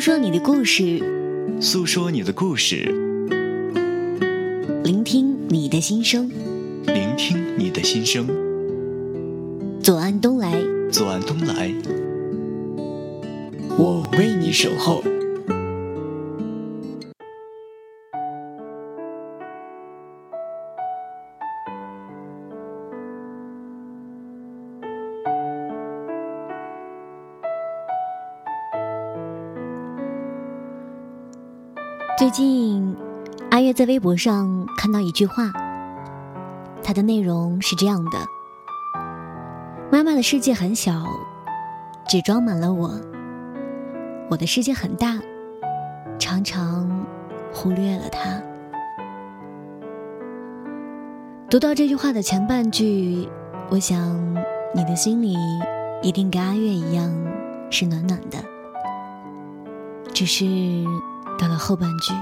说你的故事，诉说你的故事，聆听你的心声，聆听你的心声。左岸东来，左岸东来，我为你守候。最近，阿月在微博上看到一句话，它的内容是这样的：妈妈的世界很小，只装满了我；我的世界很大，常常忽略了她。读到这句话的前半句，我想你的心里一定跟阿月一样是暖暖的，只是。到了后半句，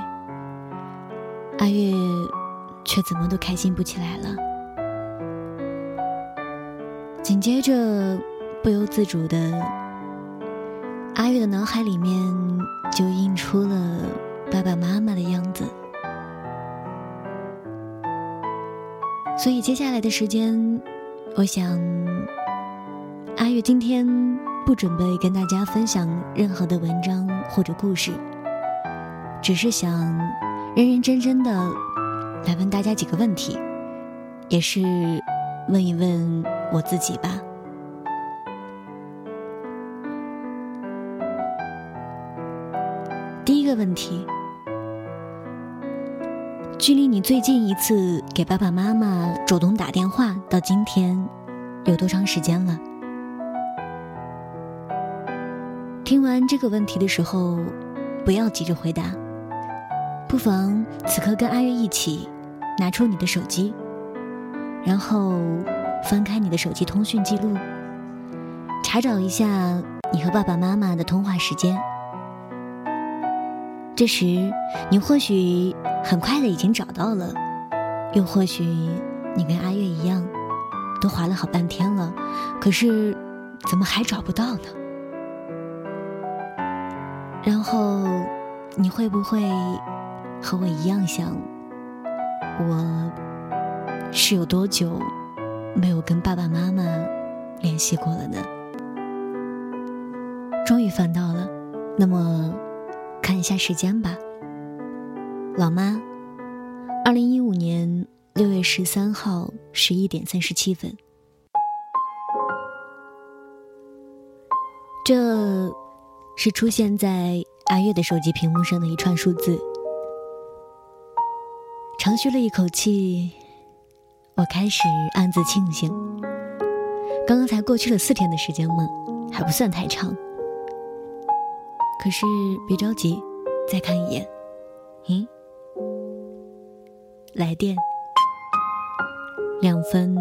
阿月却怎么都开心不起来了。紧接着，不由自主的，阿月的脑海里面就映出了爸爸妈妈的样子。所以接下来的时间，我想，阿月今天不准备跟大家分享任何的文章或者故事。只是想认认真真的来问大家几个问题，也是问一问我自己吧。第一个问题，距离你最近一次给爸爸妈妈主动打电话到今天有多长时间了？听完这个问题的时候，不要急着回答。不妨此刻跟阿月一起，拿出你的手机，然后翻开你的手机通讯记录，查找一下你和爸爸妈妈的通话时间。这时，你或许很快的已经找到了，又或许你跟阿月一样，都划了好半天了，可是怎么还找不到呢？然后，你会不会？和我一样想，我是有多久没有跟爸爸妈妈联系过了呢？终于翻到了，那么看一下时间吧。老妈，二零一五年六月十三号十一点三十七分，这是出现在阿月的手机屏幕上的一串数字。长吁了一口气，我开始暗自庆幸。刚刚才过去了四天的时间嘛，还不算太长。可是别着急，再看一眼。咦，来电，两分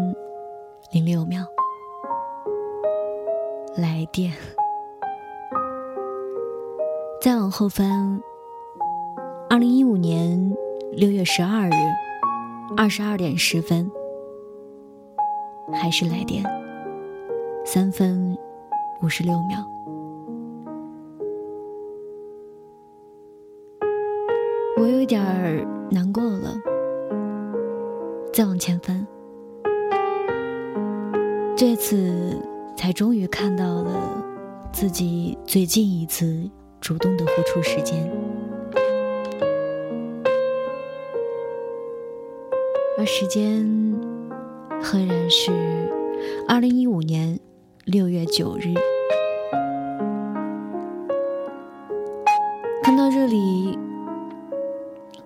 零六秒。来电，再往后翻，二零一五年。六月十二日，二十二点十分，还是来电，三分五十六秒。我有点儿难过了。再往前翻，这次才终于看到了自己最近一次主动的付出时间。而时间赫然是二零一五年六月九日。看到这里，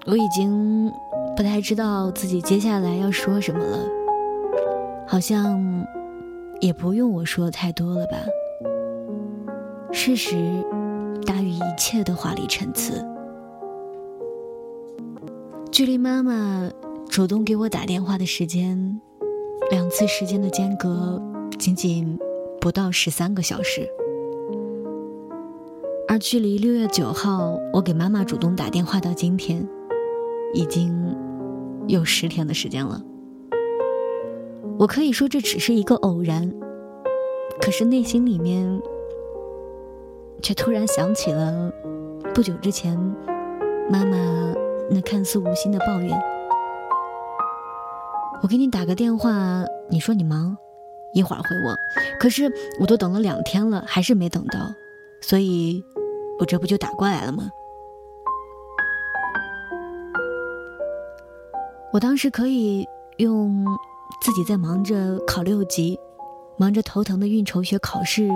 我已经不太知道自己接下来要说什么了，好像也不用我说太多了吧。事实大于一切的华丽陈词，距离妈妈。主动给我打电话的时间，两次时间的间隔仅仅不到十三个小时，而距离六月九号我给妈妈主动打电话到今天，已经有十天的时间了。我可以说这只是一个偶然，可是内心里面却突然想起了不久之前，妈妈那看似无心的抱怨：“我给你打个电话，你说你忙，一会儿回我。可是我都等了两天了，还是没等到，所以，我这不就打过来了吗？”我当时可以用自己在忙着考六级，忙着头疼的运筹学考试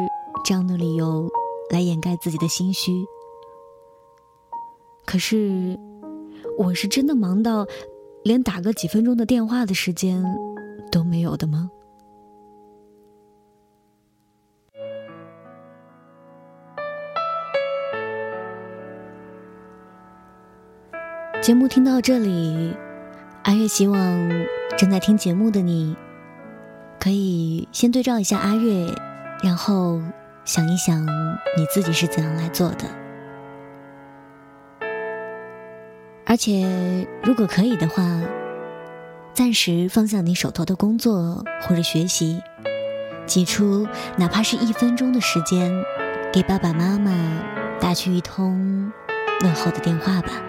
这样的理由来掩盖自己的心虚。可是，我是真的忙到连打个几分钟的电话的时间都没有的吗？节目听到这里。阿月希望正在听节目的你，可以先对照一下阿月，然后想一想你自己是怎样来做的。而且，如果可以的话，暂时放下你手头的工作或者学习，挤出哪怕是一分钟的时间，给爸爸妈妈打去一通问候的电话吧。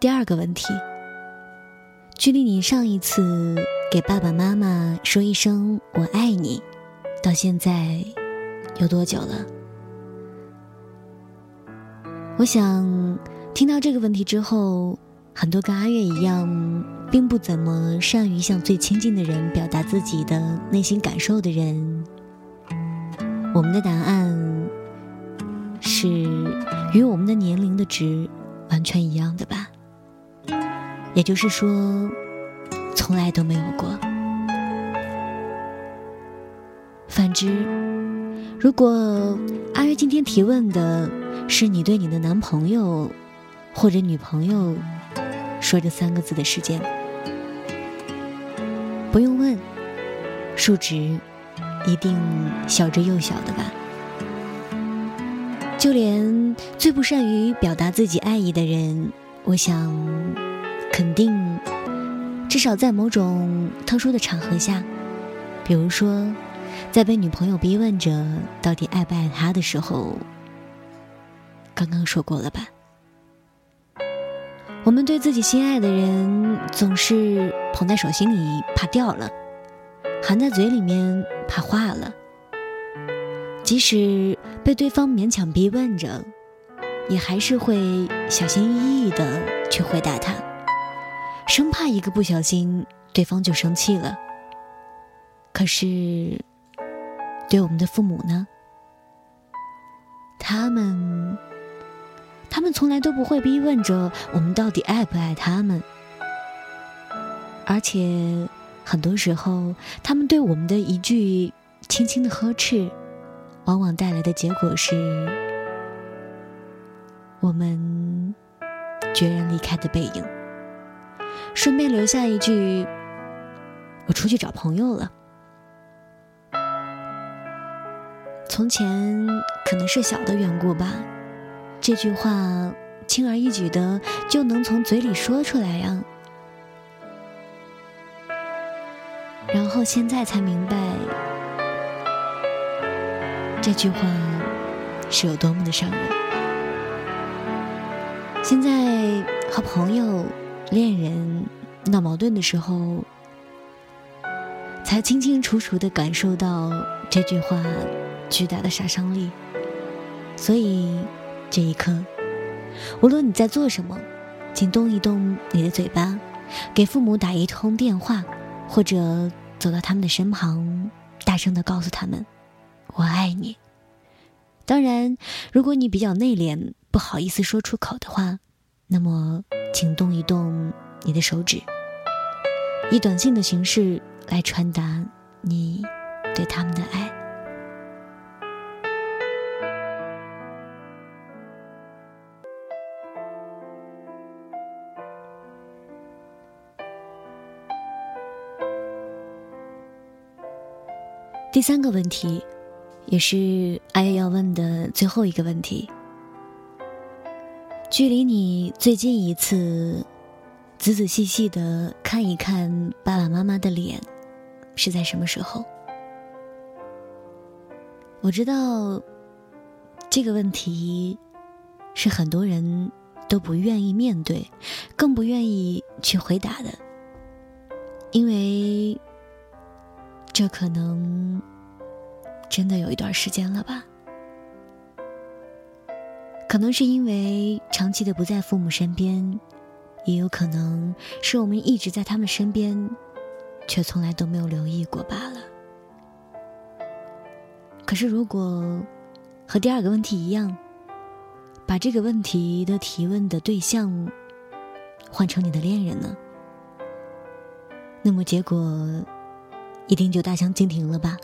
第二个问题，距离你上一次给爸爸妈妈说一声“我爱你”，到现在有多久了？我想听到这个问题之后，很多跟阿月一样，并不怎么善于向最亲近的人表达自己的内心感受的人，我们的答案是与我们的年龄的值完全一样的吧。也就是说，从来都没有过。反之，如果阿月今天提问的是你对你的男朋友或者女朋友说这三个字的时间，不用问，数值一定小之又小的吧？就连最不善于表达自己爱意的人，我想。肯定，至少在某种特殊的场合下，比如说，在被女朋友逼问着到底爱不爱他的时候，刚刚说过了吧？我们对自己心爱的人，总是捧在手心里怕掉了，含在嘴里面怕化了。即使被对方勉强逼问着，也还是会小心翼翼的去回答他。生怕一个不小心，对方就生气了。可是，对我们的父母呢？他们，他们从来都不会逼问着我们到底爱不爱他们。而且，很多时候，他们对我们的一句轻轻的呵斥，往往带来的结果是，我们决然离开的背影。顺便留下一句：“我出去找朋友了。”从前可能是小的缘故吧，这句话轻而易举的就能从嘴里说出来呀。然后现在才明白，这句话是有多么的伤人。现在和朋友。恋人闹矛盾的时候，才清清楚楚的感受到这句话巨大的杀伤力。所以这一刻，无论你在做什么，请动一动你的嘴巴，给父母打一通电话，或者走到他们的身旁，大声的告诉他们：“我爱你。”当然，如果你比较内敛，不好意思说出口的话，那么。请动一动你的手指，以短信的形式来传达你对他们的爱。第三个问题，也是阿月要问的最后一个问题。距离你最近一次仔仔细细的看一看爸爸妈妈的脸，是在什么时候？我知道这个问题是很多人都不愿意面对，更不愿意去回答的，因为这可能真的有一段时间了吧。可能是因为长期的不在父母身边，也有可能是我们一直在他们身边，却从来都没有留意过罢了。可是，如果和第二个问题一样，把这个问题的提问的对象换成你的恋人呢？那么结果一定就大相径庭了吧？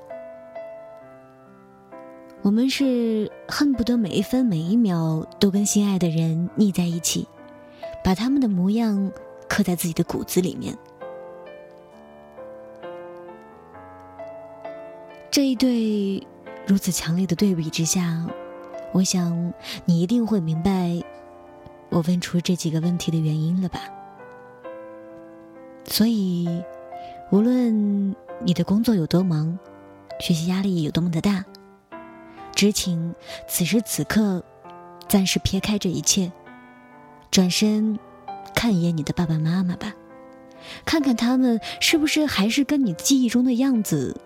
我们是恨不得每一分每一秒都跟心爱的人腻在一起，把他们的模样刻在自己的骨子里面。这一对如此强烈的对比之下，我想你一定会明白我问出这几个问题的原因了吧？所以，无论你的工作有多忙，学习压力有多么的大。只请此时此刻，暂时撇开这一切，转身看一眼你的爸爸妈妈吧，看看他们是不是还是跟你记忆中的样子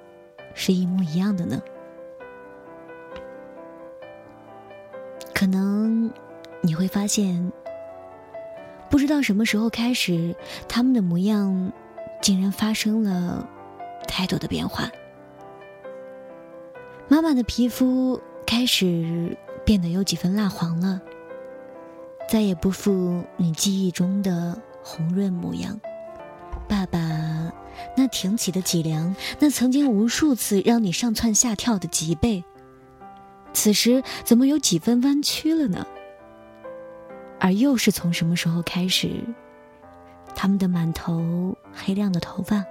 是一模一样的呢？可能你会发现，不知道什么时候开始，他们的模样竟然发生了太多的变化。妈妈的皮肤开始变得有几分蜡黄了，再也不复你记忆中的红润模样。爸爸那挺起的脊梁，那曾经无数次让你上蹿下跳的脊背，此时怎么有几分弯曲了呢？而又是从什么时候开始，他们的满头黑亮的头发，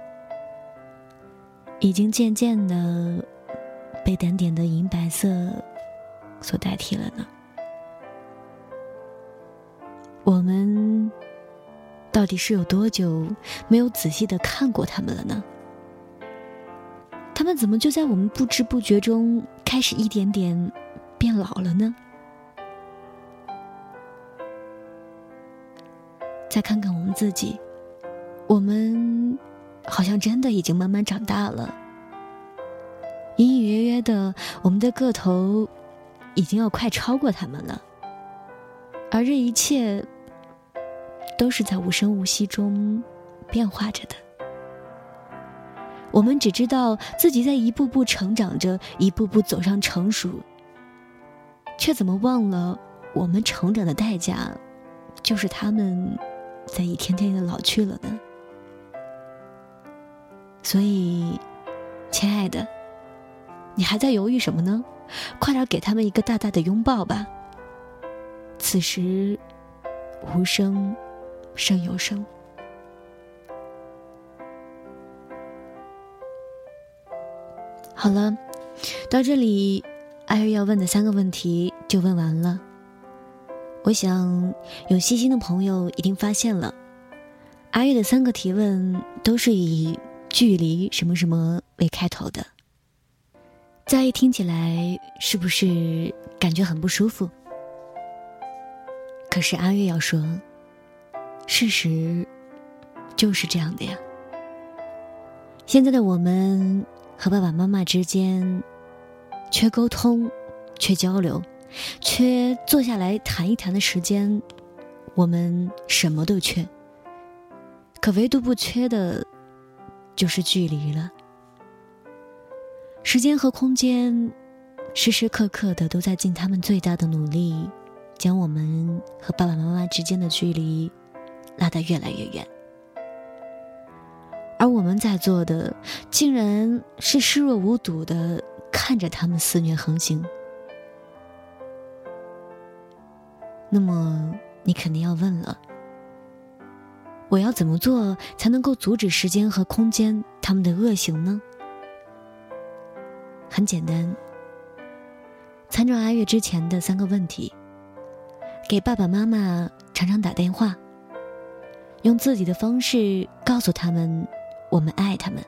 已经渐渐的。被点点的银白色所代替了呢？我们到底是有多久没有仔细的看过他们了呢？他们怎么就在我们不知不觉中开始一点点变老了呢？再看看我们自己，我们好像真的已经慢慢长大了。隐隐约约的，我们的个头已经要快超过他们了，而这一切都是在无声无息中变化着的。我们只知道自己在一步步成长着，一步步走上成熟，却怎么忘了我们成长的代价，就是他们在一天天的老去了呢？所以，亲爱的。你还在犹豫什么呢？快点给他们一个大大的拥抱吧。此时，无声胜有声。好了，到这里，阿月要问的三个问题就问完了。我想，有细心的朋友一定发现了，阿月的三个提问都是以“距离什么什么”为开头的。再一听起来，是不是感觉很不舒服？可是阿月要说，事实就是这样的呀。现在的我们和爸爸妈妈之间缺沟通，缺交流，缺坐下来谈一谈的时间，我们什么都缺。可唯独不缺的，就是距离了。时间和空间，时时刻刻的都在尽他们最大的努力，将我们和爸爸妈妈之间的距离拉得越来越远。而我们在做的，竟然是视若无睹的看着他们肆虐横行。那么，你肯定要问了：我要怎么做才能够阻止时间和空间他们的恶行呢？很简单，参照阿月之前的三个问题，给爸爸妈妈常常打电话，用自己的方式告诉他们我们爱他们。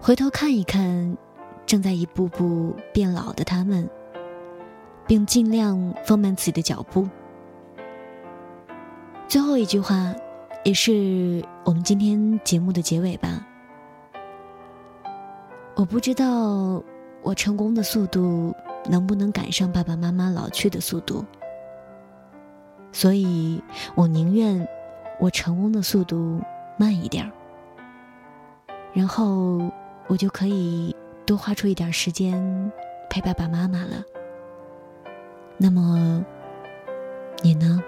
回头看一看，正在一步步变老的他们，并尽量放慢自己的脚步。最后一句话，也是我们今天节目的结尾吧。我不知道我成功的速度能不能赶上爸爸妈妈老去的速度，所以我宁愿我成功的速度慢一点儿，然后我就可以多花出一点时间陪爸爸妈妈了。那么，你呢？